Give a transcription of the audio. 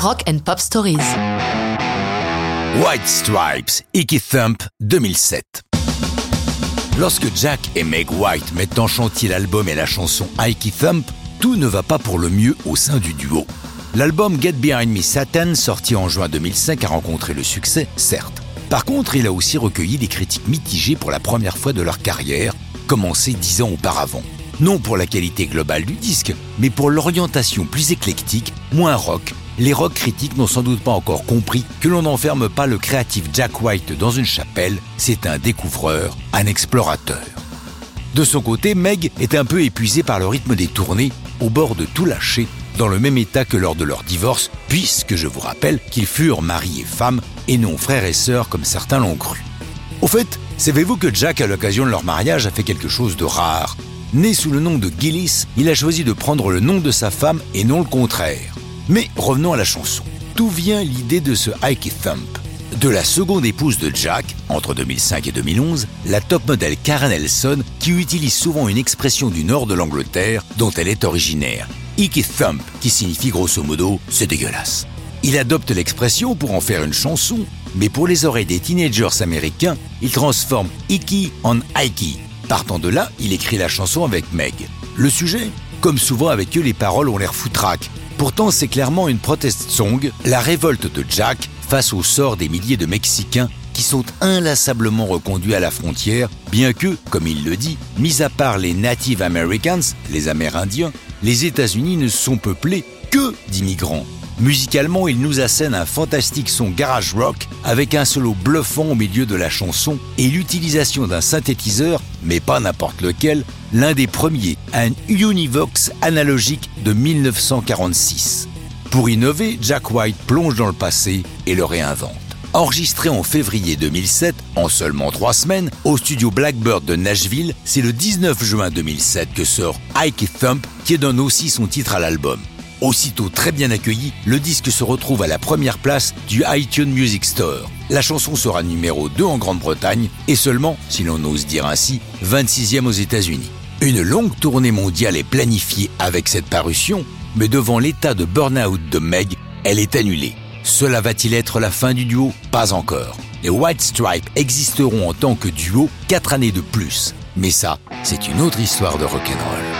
Rock and Pop Stories. White Stripes, Icky Thump 2007. Lorsque Jack et Meg White mettent en chantier l'album et la chanson Icky Thump, tout ne va pas pour le mieux au sein du duo. L'album Get Behind Me Satan, sorti en juin 2005, a rencontré le succès, certes. Par contre, il a aussi recueilli des critiques mitigées pour la première fois de leur carrière, commencée dix ans auparavant. Non pour la qualité globale du disque, mais pour l'orientation plus éclectique, moins rock. Les rock critiques n'ont sans doute pas encore compris que l'on n'enferme pas le créatif Jack White dans une chapelle, c'est un découvreur, un explorateur. De son côté, Meg est un peu épuisé par le rythme des tournées, au bord de tout lâcher, dans le même état que lors de leur divorce, puisque je vous rappelle qu'ils furent mari et femme, et non frères et sœurs comme certains l'ont cru. Au fait, savez-vous que Jack, à l'occasion de leur mariage, a fait quelque chose de rare? Né sous le nom de Gillis, il a choisi de prendre le nom de sa femme et non le contraire. Mais revenons à la chanson. D'où vient l'idée de ce Ike Thump? De la seconde épouse de Jack, entre 2005 et 2011, la top modèle Karen Elson, qui utilise souvent une expression du nord de l'Angleterre dont elle est originaire. Ike Thump, qui signifie grosso modo c'est dégueulasse. Il adopte l'expression pour en faire une chanson, mais pour les oreilles des teenagers américains, il transforme Icky en Ike, Partant de là, il écrit la chanson avec Meg. Le sujet? Comme souvent avec eux, les paroles ont l'air foutraques. Pourtant, c'est clairement une protest song, la révolte de Jack face au sort des milliers de Mexicains qui sont inlassablement reconduits à la frontière, bien que, comme il le dit, mis à part les Native Americans, les Amérindiens, les États-Unis ne sont peuplés que d'immigrants. Musicalement, il nous assène un fantastique son garage rock avec un solo bluffant au milieu de la chanson et l'utilisation d'un synthétiseur, mais pas n'importe lequel, l'un des premiers, un Univox analogique de 1946. Pour innover, Jack White plonge dans le passé et le réinvente. Enregistré en février 2007, en seulement trois semaines, au studio Blackbird de Nashville, c'est le 19 juin 2007 que sort Ike Thump, qui donne aussi son titre à l'album. Aussitôt très bien accueilli, le disque se retrouve à la première place du iTunes Music Store. La chanson sera numéro 2 en Grande-Bretagne et seulement, si l'on ose dire ainsi, 26e aux États-Unis. Une longue tournée mondiale est planifiée avec cette parution, mais devant l'état de burn-out de Meg, elle est annulée. Cela va-t-il être la fin du duo? Pas encore. Les White Stripes existeront en tant que duo 4 années de plus. Mais ça, c'est une autre histoire de rock'n'roll.